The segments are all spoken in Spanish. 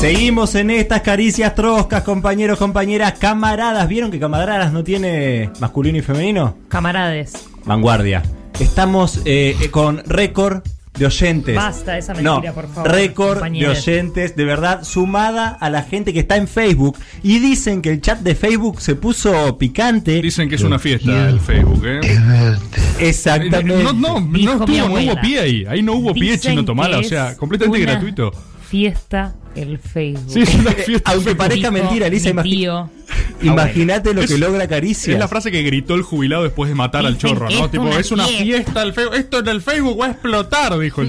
Seguimos en estas caricias troscas, compañeros, compañeras, camaradas. ¿Vieron que camaradas no tiene masculino y femenino? Camarades. Vanguardia. Estamos eh, eh, con récord de oyentes. Basta esa mentira, no, por favor, Récord de oyentes, de verdad, sumada a la gente que está en Facebook. Y dicen que el chat de Facebook se puso picante. Dicen que es una fiesta el Facebook, ¿eh? Exactamente. No, no, no, estuvo, no hubo pie ahí. Ahí no hubo pie, chino tomala. O sea, completamente una gratuito. Fiesta el Facebook. Sí, es una fiesta. Aunque parezca Dijo mentira, Elisa, imagínate lo Es- que logra Caricia. Es la frase que gritó el jubilado después de matar al chorro, ¿no? es Tipo, una es una fiesta. fiesta el Facebook. Esto en el Facebook va a explotar, dijo el.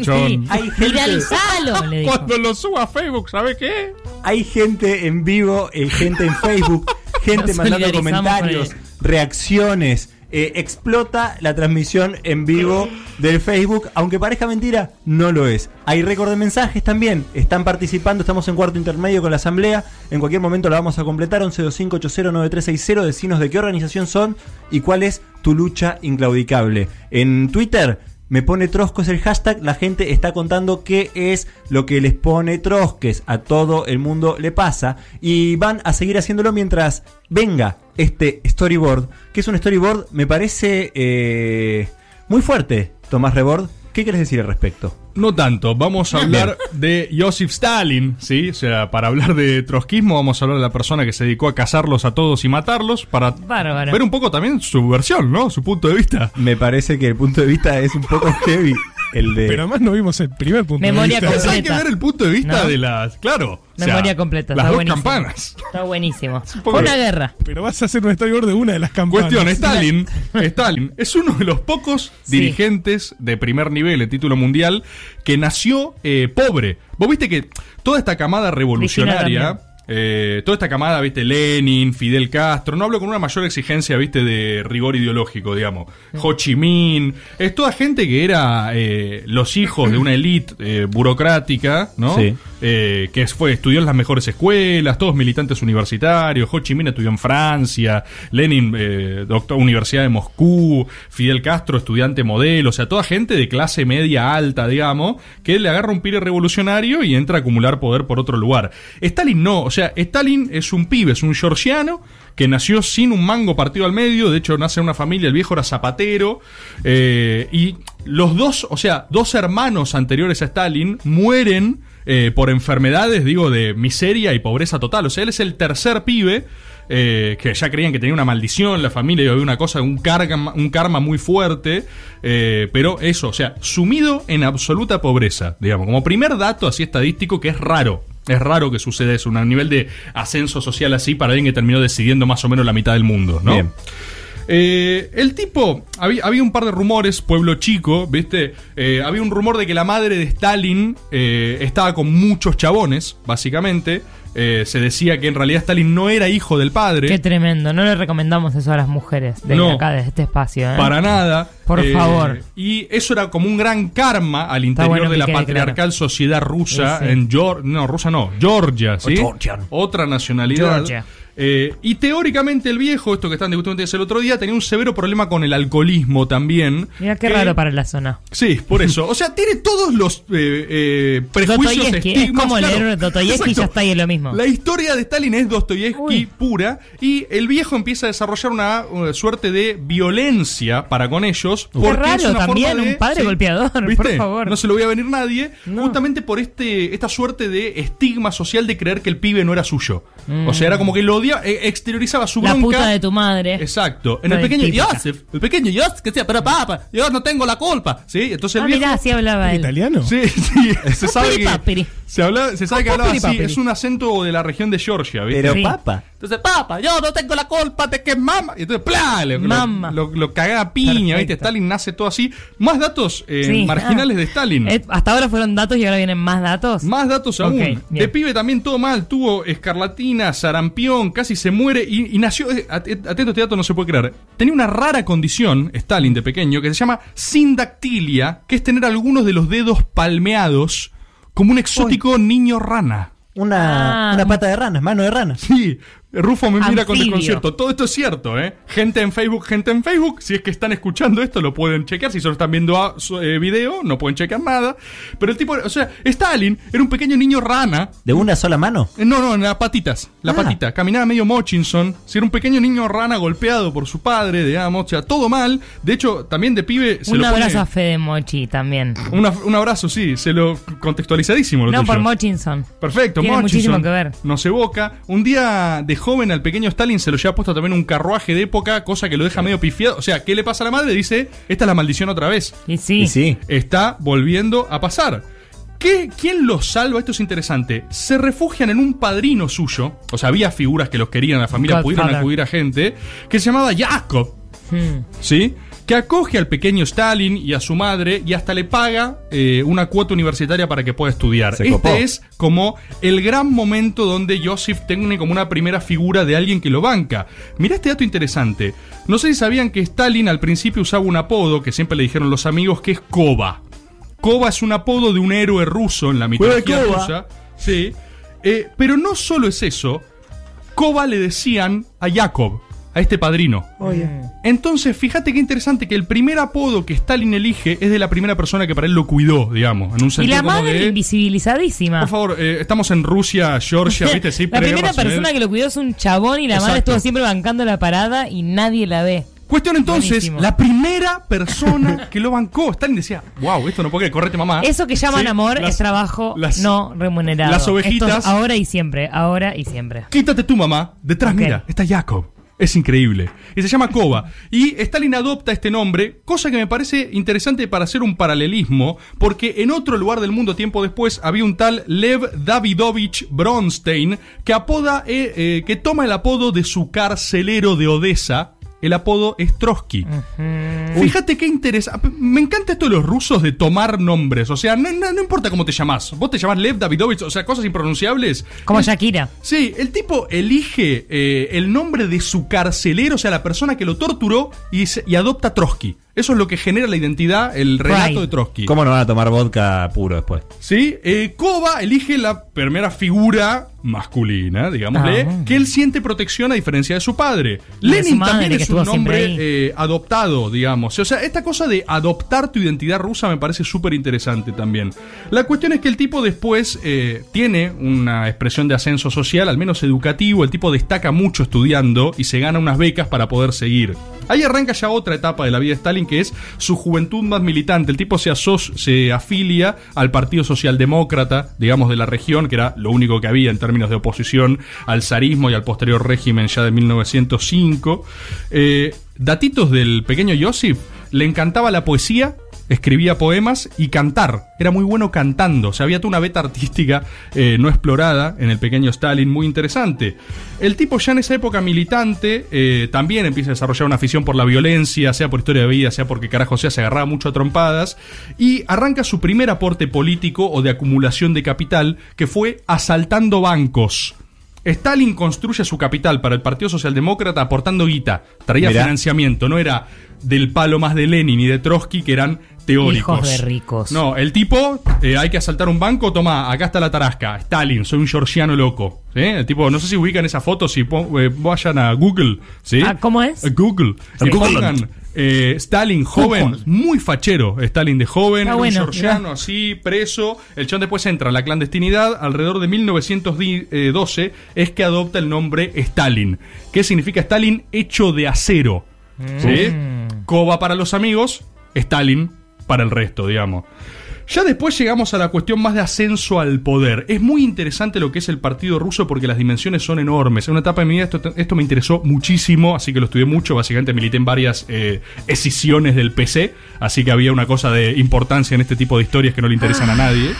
Hay gente, Viralizalo, le dijo. Cuando lo suba a Facebook, ¿sabe qué? hay gente en vivo, eh, gente en Facebook, gente Nos mandando comentarios, reacciones. Eh, explota la transmisión en vivo del Facebook, aunque parezca mentira, no lo es. Hay récord de mensajes también, están participando, estamos en cuarto intermedio con la asamblea, en cualquier momento la vamos a completar, 1125809360, decinos de qué organización son y cuál es tu lucha inclaudicable. En Twitter me pone Trosco es el hashtag, la gente está contando qué es lo que les pone Trosques, a todo el mundo le pasa. Y van a seguir haciéndolo mientras venga este storyboard, que es un storyboard, me parece eh, muy fuerte, Tomás Rebord. ¿Qué quieres decir al respecto? No tanto, vamos a hablar de Joseph Stalin, ¿sí? O sea, para hablar de trotskismo vamos a hablar de la persona que se dedicó a cazarlos a todos y matarlos para Bárbaro. ver un poco también su versión, ¿no? Su punto de vista. Me parece que el punto de vista es un poco heavy, el de... Pero además no vimos el primer punto Memoria de vista. Pues hay que Completa. ver el punto de vista ¿No? de las... Claro. o sea, Memoria completa, Las está dos buenísimo. campanas. Está buenísimo. Fue una guerra. Pero vas a hacer un storyboard de una de las campanas. Cuestión, Stalin, Stalin es uno de los pocos Sí. dirigentes de primer nivel de título mundial que nació eh, pobre. Vos viste que toda esta camada revolucionaria. Eh, toda esta camada, viste, Lenin, Fidel Castro, no hablo con una mayor exigencia, viste, de rigor ideológico, digamos. Ho Chi Minh, es toda gente que era eh, los hijos de una élite eh, burocrática, ¿no? Sí. eh, que fue, estudió en las mejores escuelas, todos militantes universitarios, Ho Chi Minh estudió en Francia, Lenin, eh, doctor, Universidad de Moscú, Fidel Castro, estudiante modelo, o sea, toda gente de clase media alta, digamos, que le agarra un pire revolucionario y entra a acumular poder por otro lugar. Stalin no, o sea, Stalin es un pibe, es un georgiano que nació sin un mango partido al medio, de hecho nace en una familia, el viejo era zapatero, eh, y los dos, o sea, dos hermanos anteriores a Stalin mueren eh, por enfermedades, digo, de miseria y pobreza total. O sea, él es el tercer pibe eh, que ya creían que tenía una maldición, la familia, y había una cosa, un karma, un karma muy fuerte, pero eso, o sea, sumido en absoluta pobreza, digamos, como primer dato así estadístico que es raro. Es raro que suceda eso, un nivel de ascenso social así para alguien que terminó decidiendo más o menos la mitad del mundo, ¿no? Bien. Eh, el tipo, había, había un par de rumores, pueblo chico, ¿viste? Eh, había un rumor de que la madre de Stalin eh, estaba con muchos chabones, básicamente. Eh, se decía que en realidad Stalin no era hijo del padre. Qué tremendo. No le recomendamos eso a las mujeres de No. acá, de este espacio. ¿eh? Para nada. Por Eh, favor. Y eso era como un gran karma al interior bueno de la quede patriarcal claro. sociedad rusa Sí, sí. en Georgia. No, rusa no, Georgia, ¿sí? Georgian. Otra nacionalidad. Georgia. Eh, y teóricamente el viejo, esto que están discutiendo el otro día, tenía un severo problema con el alcoholismo también. Mira qué que- raro para la zona. Sí, por eso. O sea, tiene todos los eh, eh, prejuicios, Dostoyevsky, es como claro. leer Dostoyevsky ya está ahí lo mismo. La historia de Stalin es Dostoyevsky Uy. pura y el viejo empieza a desarrollar una uh, suerte de violencia para con ellos. Qué porque raro es una también, forma de- un padre golpeador, por favor. No se lo voy a venir nadie, No. justamente por este esta suerte de estigma social de creer que el pibe no era suyo. O sea, era como que lo eh, exteriorizaba su. La bronca. puta de tu madre. Exacto. En el pequeño típica. Joseph, el pequeño Joseph, que decía, pero papá, yo no tengo la culpa. ¿Sí? Entonces el Ah, viejo. mirá, así hablaba él. ¿Italiano? Sí, sí, se sabe que, papiri. se, habla, se sabe que hablaba así, papiri. es un acento de la región de Georgia, ¿viste? Pero Sí. papa. Entonces, papá, yo no tengo la culpa de que mamá. Y entonces, ¡plá! Lo, Mamá. Lo, lo, lo a piña, ¿viste? Stalin nace todo así. Más datos eh, Sí. marginales Ah. de Stalin. Eh, hasta ahora fueron datos y ahora vienen más datos. Más datos aún. bien. de pibe también todo mal. Tuvo escarlatina, sarampión, casi se muere y, y nació. eh, at- Atento, este dato no se puede creer. Tenía una rara condición, Stalin de pequeño, que se llama sindactilia, que es tener algunos de los dedos palmeados como un exótico niño rana. Una, Ah. una pata de rana, mano de rana. Sí, Rufo me mira con Anfibio. desconcierto. Todo esto es cierto, ¿eh? Gente en Facebook, gente en Facebook. Si es que están escuchando esto, lo pueden chequear. Si solo están viendo a- su- eh, video, no pueden chequear nada. Pero el tipo, o sea, Stalin era un pequeño niño rana. ¿De una sola mano? Eh, No, no, en las patitas. La Ah. patita. Caminaba medio Mochinson. Si era un pequeño niño rana golpeado por su padre, digamos. O sea, todo mal. De hecho, también de pibe se Un lo pone- abrazo a Fede Mochi también. Una- un abrazo, sí. Se lo contextualizadísimo. Lo No, tuyo. por Mochinson. Perfecto, Tiene Mochinson muchísimo que ver. Nos evoca. Un día de joven al pequeño Stalin se lo lleva puesto también un carruaje de época, cosa que lo deja medio pifiado. O sea, ¿qué le pasa a la madre? Dice, esta es la maldición otra vez. Y sí. Y sí. Está volviendo a pasar. ¿Qué, ¿Quién los salva? Esto es interesante. Se refugian en un padrino suyo. O sea, había figuras que los querían, la familia Godfather. pudieron acudir a gente. Que se llamaba Jacob. Hmm. ¿sí? Que acoge al pequeño Stalin y a su madre y hasta le paga eh, una cuota universitaria para que pueda estudiar. Se este copó. es como el gran momento donde Joseph tiene como una primera figura de alguien que lo banca. Mirá este dato interesante. No sé si sabían que Stalin al principio usaba un apodo que siempre le dijeron los amigos que es Koba. Koba es un apodo de un héroe ruso en la mitología rusa. Sí. Eh, pero no solo es eso. Koba le decían a Jacob, a este padrino. Entonces, fíjate qué interesante que el primer apodo que Stalin elige es de la primera persona que para él lo cuidó, digamos, en un Y sentido la como madre de... invisibilizadísima. Por favor, eh, estamos en Rusia, Georgia, ¿viste? Sí, la primera persona que lo cuidó es un chabón y la Exacto. madre estuvo siempre bancando la parada y nadie la ve. Cuestión entonces, Buenísimo. la primera persona que lo bancó, Stalin decía, wow, esto no puede correte mamá. Eso que llaman Sí, amor las- es trabajo las- no remunerado. las Esto es ovejitas- ahora y siempre, ahora y siempre. Quítate tu mamá. Detrás, mira, está Jacob. Es increíble. Y se llama Koba. Y Stalin adopta este nombre, cosa que me parece interesante para hacer un paralelismo, porque en otro lugar del mundo tiempo después había un tal Lev Davidovich Bronstein que apoda, eh, eh, que toma el apodo de su carcelero de Odessa. El apodo es Trotsky. Fíjate qué interesante. Me encanta esto de los rusos de tomar nombres. O sea, no, no- no importa cómo te llamas. Vos te llamás Lev Davidovich, o sea, cosas impronunciables. Como Shakira. Sí, el tipo elige eh, el nombre de su carcelero, o sea, la persona que lo torturó, y, se- y adopta Trotsky. Eso es lo que genera la identidad, el relato Right. de Trotsky. ¿Cómo no van a tomar vodka puro después? ¿Sí? Eh, Koba elige la primera figura masculina, digámosle, Ah. que él siente protección a diferencia de su padre. Lenin su madre, también es un ahí. eh, adoptado, digamos. O sea, esta cosa de adoptar tu identidad rusa me parece súper interesante también. La cuestión es que el tipo después eh, tiene una expresión de ascenso social, al menos educativo. El tipo destaca mucho estudiando y se gana unas becas para poder seguir. Ahí arranca ya otra etapa de la vida de Stalin, que es su juventud más militante. El tipo se, se afilia al Partido Socialdemócrata, digamos, de la región, que era lo único que había en términos de oposición al zarismo y al posterior régimen ya de 1905. Eh, datitos del pequeño Josip, le encantaba la poesía, escribía poemas y cantar. Era muy bueno cantando. O sea, había toda una beta artística eh, no explorada en el pequeño Stalin, muy interesante. El tipo ya en esa época militante eh, también empieza a desarrollar una afición por la violencia, sea por historia de vida, sea porque carajo sea, se agarraba mucho a trompadas. Y arranca su primer aporte político o de acumulación de capital, que fue asaltando bancos. Stalin construye su capital para el Partido Socialdemócrata aportando guita, traía Mirá. financiamiento, no era del palo más de Lenin y de Trotsky que eran teóricos. Hijos de ricos. No, el tipo, eh, hay que asaltar un banco, toma, acá está la tarasca, Stalin, soy un georgiano loco. ¿sí? El tipo, no sé si ubican esa foto, si eh, vayan a Google, ¿sí? Ah, ¿Cómo es? A Google. A Y Google. pongan, eh, Stalin joven, muy fachero, Stalin de joven, un georgiano mirá. así, preso. El chon después entra a la clandestinidad. Alrededor de 1912 es que adopta el nombre Stalin. ¿Qué significa Stalin? Hecho de acero. ¿Sí? Mm. Coba para los amigos, Stalin para el resto, digamos. Ya después llegamos a la cuestión más de ascenso al poder. Es muy interesante lo que es el partido ruso porque las dimensiones son enormes. En una etapa de mi vida esto, esto me interesó muchísimo, así que lo estudié mucho. Básicamente milité en varias eh, escisiones del PC, así que había una cosa de importancia en este tipo de historias que no le interesan a nadie.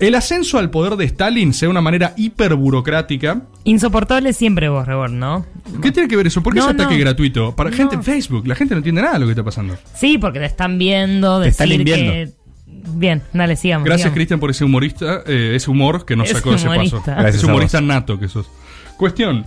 El ascenso al poder de Stalin se da de una manera hiperburocrática. Insoportable siempre vos, Reborn, ¿no? ¿Qué tiene que ver eso? ¿Por qué No, ese ataque no. gratuito? Para No. gente en Facebook, la gente no entiende nada de lo que está pasando. Sí, porque te están viendo, Te están decir limpiando. que... Bien, dale, sigamos. Gracias. Cristian, por ese humorista, eh, ese humor que nos Ese sacó de ese paso. Gracias ese a humorista nato que sos. Cuestión.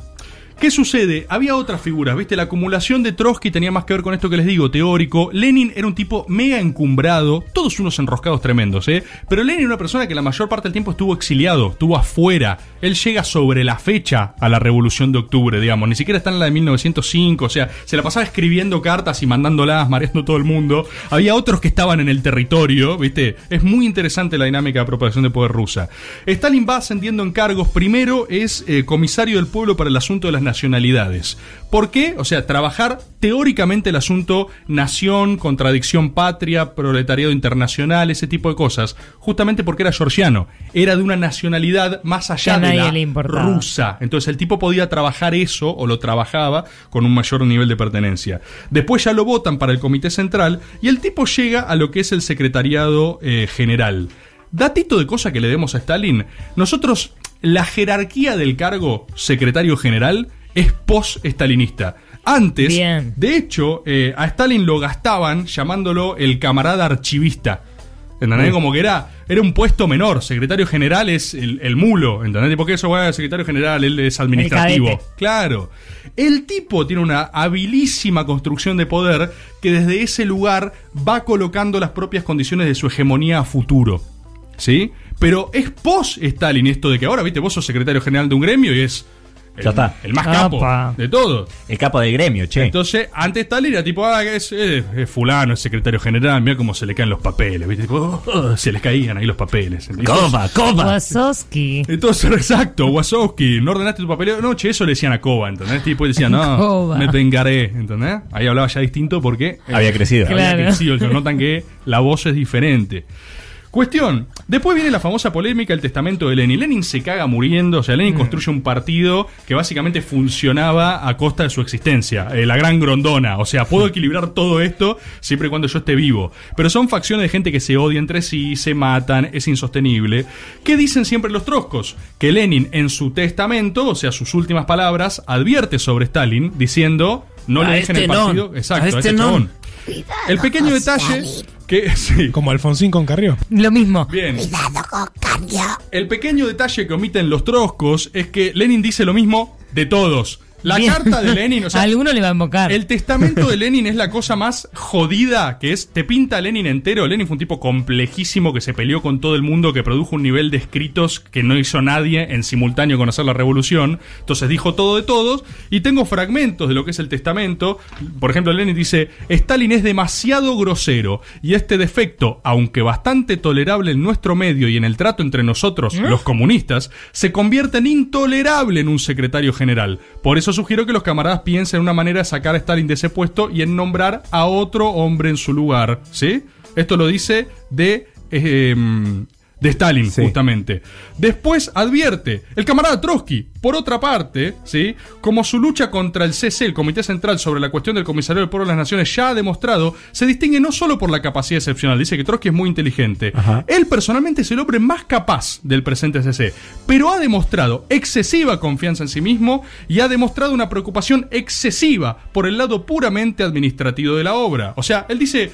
¿Qué sucede? Había otras figuras, ¿viste? La acumulación de Trotsky tenía más que ver con esto que les digo, teórico. Lenin era un tipo mega encumbrado, todos unos enroscados tremendos, ¿eh? Pero Lenin era una persona que la mayor parte del tiempo estuvo exiliado, estuvo afuera. Él llega sobre la fecha a la Revolución de Octubre, digamos. Ni siquiera está en la de 1905, o sea, se la pasaba escribiendo cartas y mandándolas, mareando todo el mundo. Había otros que estaban en el territorio, ¿viste? Es muy interesante la dinámica de propagación de poder rusa. Stalin va ascendiendo en cargos. Primero es eh, comisario del pueblo para el asunto de las nacionalidades. ¿Por qué? O sea, trabajar teóricamente el asunto nación, contradicción patria, proletariado internacional, ese tipo de cosas. Justamente porque era georgiano. Era de una nacionalidad más allá de la rusa. Entonces el tipo podía trabajar eso, o lo trabajaba, con un mayor nivel de pertenencia. Después ya lo votan para el Comité Central y el tipo llega a lo que es el Secretariado eh, General. Datito de cosa que le demos a Stalin. Nosotros, la jerarquía del cargo secretario general es post-stalinista. Antes, Bien. de hecho, eh, a Stalin lo gastaban llamándolo el camarada archivista. ¿Entendés? Como que era, era un puesto menor. Secretario general es el, el mulo. ¿Entendés? Porque eso, bueno, el secretario general, él es administrativo. Claro. El tipo tiene una habilísima construcción de poder que desde ese lugar va colocando las propias condiciones de su hegemonía a futuro. ¿Sí? Pero es post-Stalin esto de que ahora, viste, vos sos secretario general de un gremio y es el, Ya está. el más capo Apa. de todos. El capo del gremio, che. Entonces, antes Stalin era tipo, ah, es, es- es fulano, es secretario general, mira cómo se le caen los papeles, ¿viste? Tipo, oh, oh, se les caían ahí los papeles. Copa, copa. Wasowski. entonces, exacto, Wasowski, no ordenaste tu papeleo. No, che, eso le decían a Koba, ¿entendés? Tipo, decía, no, Koba. me vengaré, ¿entendés? Ahí hablaba ya distinto porque eh, Había crecido. Claro. había crecido, se notan que la voz es diferente. Cuestión, después viene la famosa polémica del testamento de Lenin. Lenin se caga muriendo, o sea, Lenin construye un partido que básicamente funcionaba a costa de su existencia, eh, la gran grondona, o sea, puedo equilibrar todo esto siempre y cuando yo esté vivo. Pero son facciones de gente que se odia entre sí, se matan, es insostenible. ¿Qué dicen siempre los troscos? Que Lenin en su testamento, o sea, sus últimas palabras, advierte sobre Stalin diciendo, no le A dejen este el no, partido. Exacto, a a este este no. chabón. El pequeño detalle que sí, Como Alfonsín con Carrió. Lo mismo. bien. El pequeño detalle que omiten los troscos es que Lenin dice lo mismo de todos. La Bien. carta de Lenin, o sea, A alguno le va a invocar. el testamento de Lenin es la cosa más jodida que es. Te pinta a Lenin entero. Lenin fue un tipo complejísimo que se peleó con todo el mundo, que produjo un nivel de escritos que no hizo nadie en simultáneo con hacer la revolución. Entonces dijo todo de todos. Y tengo fragmentos de lo que es el testamento. Por ejemplo, Lenin dice: Stalin es demasiado grosero. Y este defecto, aunque bastante tolerable en nuestro medio y en el trato entre nosotros, los comunistas, se convierte en intolerable en un secretario general. Por eso sugiero que los camaradas piensen en una manera de sacar a Stalin de ese puesto y en nombrar a otro hombre en su lugar. ¿Sí? Esto lo dice de. eh, de Stalin, Sí. justamente. Después advierte, el camarada Trotsky, por otra parte, ¿sí? como su lucha contra el CC, el Comité Central, sobre la cuestión del Comisario del Pueblo de las Naciones, ya ha demostrado, se distingue no solo por la capacidad excepcional, dice que Trotsky es muy inteligente. Ajá. Él personalmente es el hombre más capaz del presente CC, pero ha demostrado excesiva confianza en sí mismo y ha demostrado una preocupación excesiva por el lado puramente administrativo de la obra. O sea, él dice,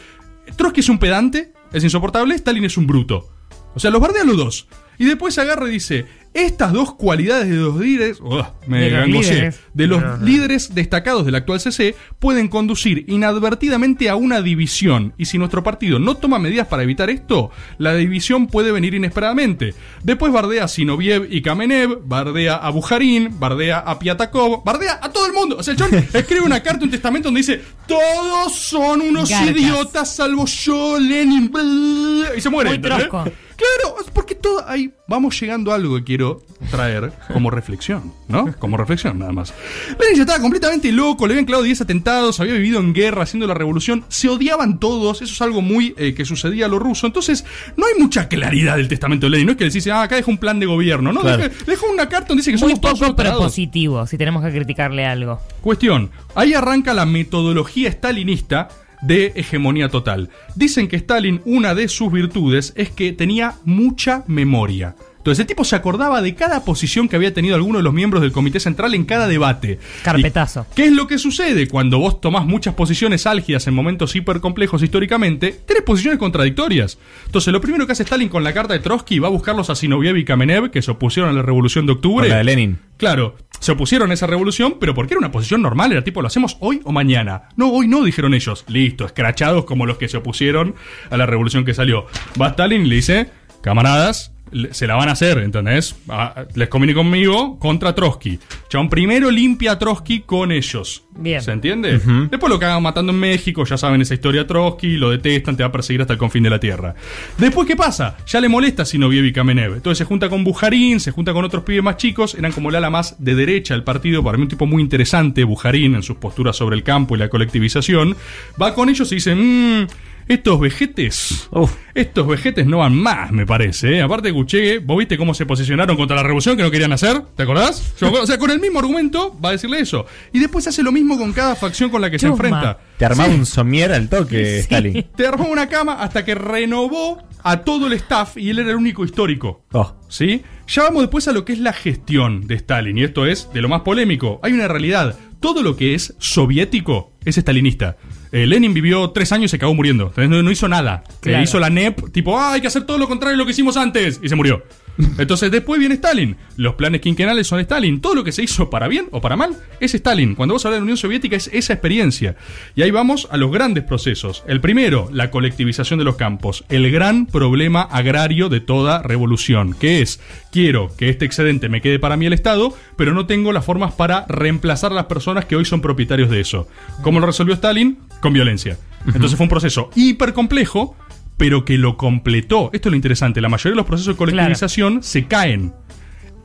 Trotsky es un pedante, es insoportable, Stalin es un bruto. O sea, los bardea los dos. Y después agarra y dice, estas dos cualidades de los líderes, Ugh, me De los líderes. de los No, no. líderes destacados del actual CC pueden conducir inadvertidamente a una división. Y si nuestro partido no toma medidas para evitar esto, la división puede venir inesperadamente. Después bardea a Sinoviev y Kamenev, bardea a Bujarin, bardea a Piatakov, bardea a todo el mundo. O sea, el chabón escribe una carta, un testamento donde dice, todos son unos Garcas. idiotas salvo yo, Lenin, bla", y se muere. Muy. Claro, es porque todo ahí vamos llegando a algo que quiero traer como reflexión, ¿no? Como reflexión nada más. Lenin ya estaba completamente loco, le habían clavado 10 atentados, había vivido en guerra haciendo la revolución, se odiaban todos, eso es algo muy eh, que sucedía a lo ruso. Entonces, no hay mucha claridad del testamento de Lenin, no es que le dice, ah, acá deja un plan de gobierno, no, Claro. deja, deja una carta donde dice que Muy somos todos poco tarados. propositivo, si tenemos que criticarle algo. Cuestión, ahí arranca la metodología stalinista de hegemonía total. Dicen que Stalin, una de sus virtudes es que tenía mucha memoria. Entonces el tipo se acordaba de cada posición que había tenido alguno de los miembros del Comité Central en cada debate. Carpetazo. ¿Y ¿Qué es lo que sucede cuando vos tomás muchas posiciones álgidas en momentos hipercomplejos históricamente? Tenés posiciones contradictorias. Entonces lo primero que hace Stalin con la carta de Trotsky va a buscarlos a Zinoviev y Kamenev, que se opusieron a la revolución de octubre. Con la de Lenin. Claro, se opusieron a esa revolución, pero porque era una posición normal, era tipo, ¿lo hacemos hoy o mañana? No, hoy no, dijeron ellos. Listo, escrachados como los que se opusieron a la revolución que salió. Va Stalin y le dice, camaradas, se la van a hacer, ¿entendés? Ah, les conviene conmigo contra Trotsky. Chabón primero limpia a Trotsky con ellos. Bien. ¿Se entiende? Después lo cagan matando en México, ya saben esa historia de Trotsky, lo detestan, te va a perseguir hasta el confín de la tierra. Después, ¿qué pasa? Ya le molesta Sinoviev y Kamenev. Entonces se junta con Bujarín, se junta con otros pibes más chicos, eran como el ala más de derecha del partido, para mí un tipo muy interesante, Bujarín, en sus posturas sobre el campo y la colectivización. Va con ellos y dice, mmm, estos vejetes, Uf. estos vejetes no van más, me parece. ¿eh? Aparte, escuché, ¿vos viste cómo se posicionaron contra la revolución que no querían hacer? ¿Te acordás? Yo. O sea, con el mismo argumento va a decirle eso. Y después hace lo mismo con cada facción con la que se enfrenta. Te armaba un somier al toque, Stalin. Te armó una cama hasta que renovó a todo el staff y él era el único histórico. Oh. ¿Sí? Ya vamos después a lo que es la gestión de Stalin, y esto es de lo más polémico. Hay una realidad. Todo lo que es soviético es stalinista. Eh, Lenin vivió tres años y se acabó muriendo. Entonces no, no hizo nada. Eh, Claro. hizo la NEP, tipo, ah, hay que hacer todo lo contrario de lo que hicimos antes. Y se murió. Entonces después viene Stalin. Los planes quinquenales son Stalin. Todo lo que se hizo para bien o para mal es Stalin. Cuando vos hablas de la Unión Soviética es esa experiencia. Y ahí vamos a los grandes procesos. El primero, la colectivización de los campos. El gran problema agrario de toda revolución. Que es, quiero que este excedente me quede para mí el Estado, pero no tengo las formas para reemplazar a las personas que hoy son propietarios de eso. ¿Cómo lo resolvió Stalin? Con violencia. Entonces fue un proceso hiper complejo, pero que lo completó. Esto es lo interesante. La mayoría de los procesos de colectivización se caen.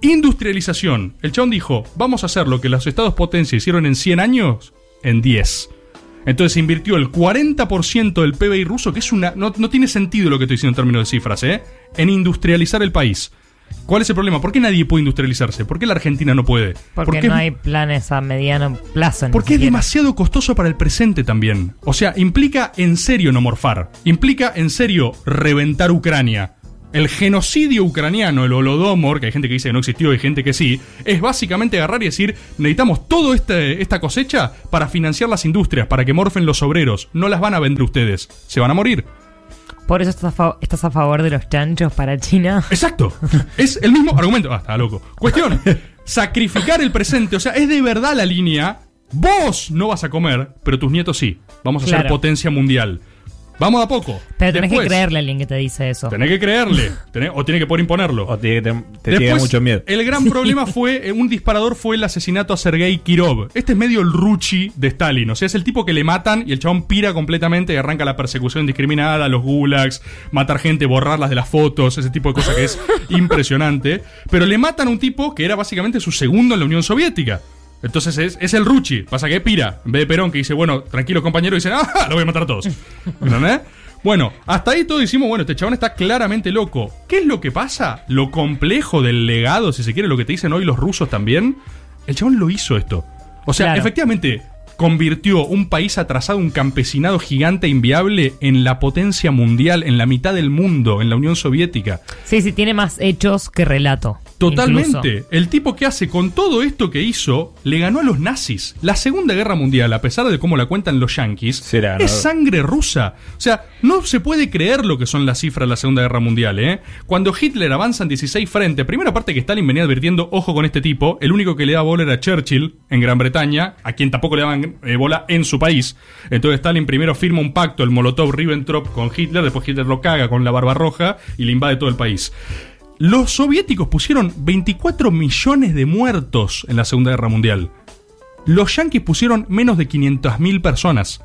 Industrialización. El chabón dijo, vamos a hacer lo que los estados potencia hicieron en 100 años, en 10. Entonces se invirtió el 40% del PBI ruso, que es una... No, no tiene sentido lo que estoy diciendo en términos de cifras, ¿eh? En industrializar el país. ¿Cuál es el problema? ¿Por qué nadie puede industrializarse? ¿Por qué la Argentina no puede? Porque no hay planes a mediano plazo. ni porque es demasiado costoso para el presente también. O sea, implica en serio no morfar. Implica en serio reventar Ucrania. El genocidio ucraniano, el holodomor, que hay gente que dice que no existió y hay gente que sí, es básicamente agarrar y decir, necesitamos toda esta cosecha para financiar las industrias, para que morfen los obreros. No las van a vender ustedes. Se van a morir. Por eso estás a, fa- estás a favor de los chanchos para China. Exacto. Es el mismo argumento. Ah, está loco. Cuestión. Sacrificar el presente. O sea, es de verdad la línea. Vos no vas a comer, pero tus nietos sí. Vamos a ser potencia mundial. Vamos a poco. Pero tenés Después, que creerle a alguien que te dice eso. Tenés que creerle. Tenés- o tiene que poder imponerlo. O te, te, te Después, tiene mucho miedo. El gran problema fue, eh, un disparador fue el asesinato a Sergei Kirov. Este es medio el Ruchi de Stalin. O sea, es el tipo que le matan y el chabón pira completamente y arranca la persecución indiscriminada, los gulags, matar gente, borrarlas de las fotos, ese tipo de cosas que es impresionante. Pero le matan a un tipo que era básicamente su segundo en la Unión Soviética. Entonces es, es el Ruchi. Pasa que pira. En vez de Perón que dice, bueno, tranquilos compañeros, dicen, ah, lo voy a matar a todos. ¿Entendés? Bueno, hasta ahí todos decimos, bueno, este chabón está claramente loco. ¿Qué es lo que pasa? Lo complejo del legado, si se quiere, lo que te dicen hoy los rusos también. El chabón lo hizo esto. O sea, Claro. efectivamente, convirtió un país atrasado, un campesinado gigante e inviable, en la potencia mundial, en la mitad del mundo, en la Unión Soviética. Sí, sí, tiene más hechos que relato. Totalmente. incluso. El tipo que hace con todo esto que hizo, le ganó a los nazis. La Segunda Guerra Mundial, a pesar de cómo la cuentan los yanquis, ganó. es sangre rusa. O sea, no se puede creer lo que son las cifras de la Segunda Guerra Mundial, ¿eh? Cuando Hitler avanza en 16 frente, primera parte que Stalin venía advirtiendo, ojo con este tipo, el único que le da bola era Churchill en Gran Bretaña, a quien tampoco le daban eh, bola en su país. Entonces Stalin primero firma un pacto, el Molotov-Ribbentrop con Hitler, después Hitler lo caga con la barba roja y le invade todo el país. Los soviéticos pusieron 24 millones de muertos en la Segunda Guerra Mundial. Los yanquis pusieron menos de 500.000 personas.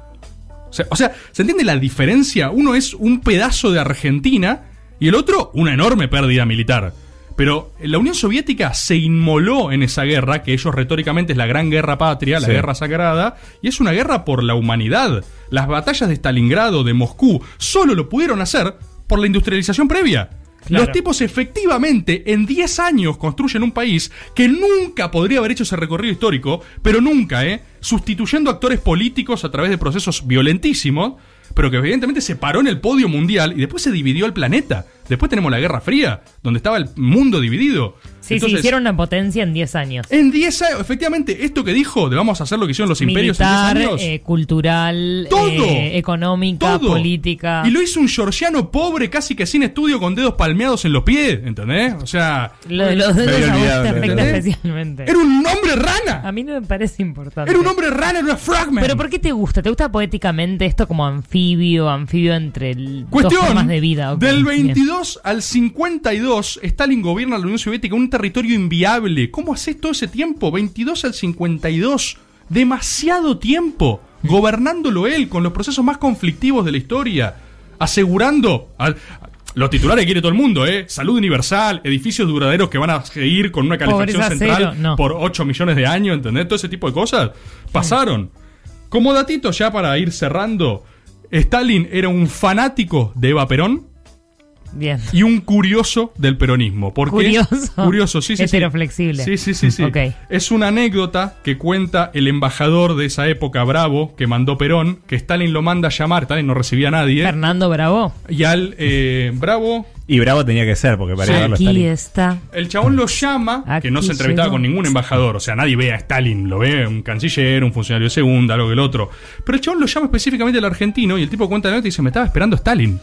O sea, o sea, ¿se entiende la diferencia? Uno es un pedazo de Argentina y el otro una enorme pérdida militar. Pero la Unión Soviética se inmoló en esa guerra, que ellos retóricamente es la gran guerra patria, la Sí. guerra sagrada, y es una guerra por la humanidad. Las batallas de Stalingrado, de Moscú, solo lo pudieron hacer por la industrialización previa. Claro. Los tipos efectivamente en 10 años construyen un país que nunca podría haber hecho ese recorrido histórico, pero nunca, ¿eh? Sustituyendo actores políticos a través de procesos violentísimos, pero que evidentemente se paró en el podio mundial y después se dividió el planeta. Después tenemos la Guerra Fría, donde estaba el mundo dividido. Sí, Entonces, sí, hicieron una potencia en 10 años. En 10 años, efectivamente, esto que dijo de vamos a hacer lo que hicieron los imperios Militar, en 10 años. eh, cultural, Todo. eh, económica, todo. política. Y lo hizo un georgiano pobre, casi que sin estudio, con dedos palmeados en los pies, ¿entendés? O sea, Lo de los dedos te ¿me afecta entendés? especialmente. era un hombre rana. A mí no me parece importante. Era un hombre rana, era una fragment. Pero ¿por qué te gusta? ¿Te gusta poéticamente esto como anfibio, anfibio entre el, dos Cuestión, formas de vida? Del bien. 22 al 52, Stalin gobierna la Unión Soviética un territorio inviable. ¿Cómo haces todo ese tiempo? 22 al 52. Demasiado tiempo. Gobernándolo él, con los procesos más conflictivos de la historia. Asegurando... al- los titulares quiere todo el mundo, ¿eh? Salud universal, edificios duraderos que van a seguir con una Pobreza central cero, no. por 8 millones de años, ¿entendés? Todo ese tipo de cosas pasaron. Como datito ya para ir cerrando, Stalin era un fanático de Eva Perón Bien. y un curioso del peronismo. ¿Por qué? Curioso. Curioso, sí, sí. Heteroflexible. Sí, sí, sí, sí. Es una anécdota que cuenta el embajador de esa época, Bravo, que mandó Perón, que Stalin lo manda a llamar, Stalin no recibía a nadie. Fernando Bravo. Y al eh, Bravo, Y bravo tenía que ser, porque para Sí. Aquí Stalin. está. el chabón lo llama, que no se entrevistaba llegó. con ningún embajador, o sea, nadie ve a Stalin, lo ve un canciller, un funcionario de segunda, algo que el otro. Pero el chabón lo llama específicamente al argentino y el tipo cuenta la nota y dice, me estaba esperando a Stalin.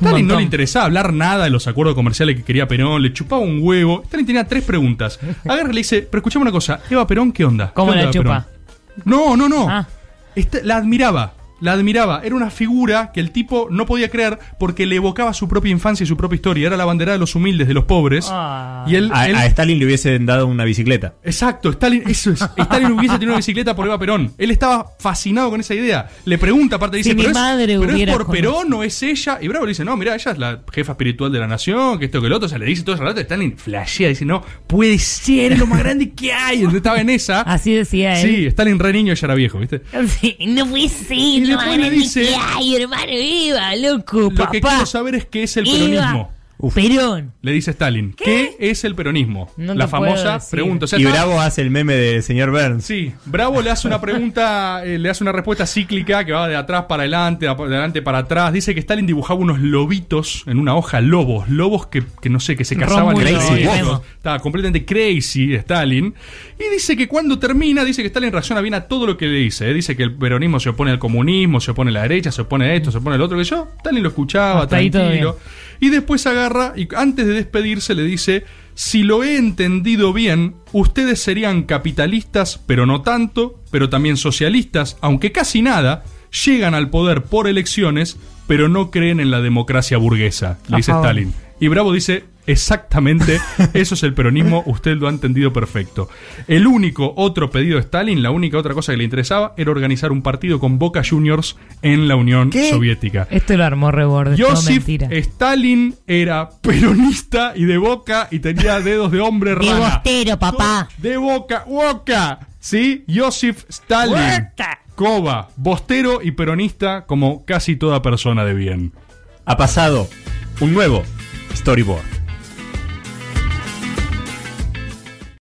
Stalin no le interesaba hablar nada de los acuerdos comerciales que quería Perón, le chupaba un huevo. Stalin tenía tres preguntas. Agarra y le dice, pero escuchame una cosa, Eva Perón, ¿qué onda? ¿Cómo ¿Qué onda la Eva chupa? Perón?". No, no, no. Ah. Esta- la admiraba. La admiraba. Era una figura que el tipo no podía creer porque le evocaba su propia infancia y su propia historia. Era la bandera de los humildes, de los pobres. Ah. Y él, A, él- a Stalin le hubiesen dado una bicicleta. Exacto, Stalin, eso es. Stalin hubiese tenido una bicicleta por Eva Perón. Él estaba fascinado con esa idea. Le pregunta, aparte dice, Si mi pero, madre es, pero es por conocido". Perón o es ella. Y Bravo le dice, no, mira, ella es la jefa espiritual de la nación, que esto que lo otro. O sea, le dice todo ese relato. y Stalin flashea, dice, no, puede ser, es lo más grande que hay. Entonces estaba en esa. Así decía él. Sí, Stalin re niño, ella era viejo, ¿viste? Sí, no fue ser, Y después le dice- hay, hermano, Eva, loco, Lo que quiero saber es qué es el Eva, peronismo. Perón. Le dice Stalin. ¿Qué, es el peronismo? No la famosa pregunta. O sea, y Bravo hace el meme del señor Burns. Sí, Bravo le hace una pregunta, eh, le hace una respuesta cíclica que va de atrás para adelante, de adelante para atrás. Dice que Stalin dibujaba unos lobitos en una hoja, lobos, lobos que, que no sé, que se casaban Rómulo entre y ellos. Remo. Estaba completamente crazy Stalin. Y dice que cuando termina, dice que Stalin reacciona bien a todo lo que le dice. ¿eh? Dice que el peronismo se opone al comunismo, se opone a la derecha, se opone a esto, se opone al otro. Que yo, Stalin lo escuchaba, Hasta ahí todo tranquilo. Y después agarra y antes de despedirse le dice, si lo he entendido bien, ustedes serían capitalistas, pero no tanto, pero también socialistas, aunque casi nada, llegan al poder por elecciones, pero no creen en la democracia burguesa, le dice. Stalin. Y Bravo dice, exactamente, eso es el peronismo, usted lo ha entendido perfecto. El único otro pedido de Stalin, la única otra cosa que le interesaba, era organizar un partido con Boca Juniors en la Unión ¿Qué? Soviética. Esto lo armó Rebord, Joseph. Stalin era peronista y de boca y tenía dedos de hombre De rana. bostero, papá. De boca, boca. ¿Sí? Joseph Stalin. Boca. Coba, bostero y peronista como casi toda persona de bien. Ha pasado un nuevo storyboard.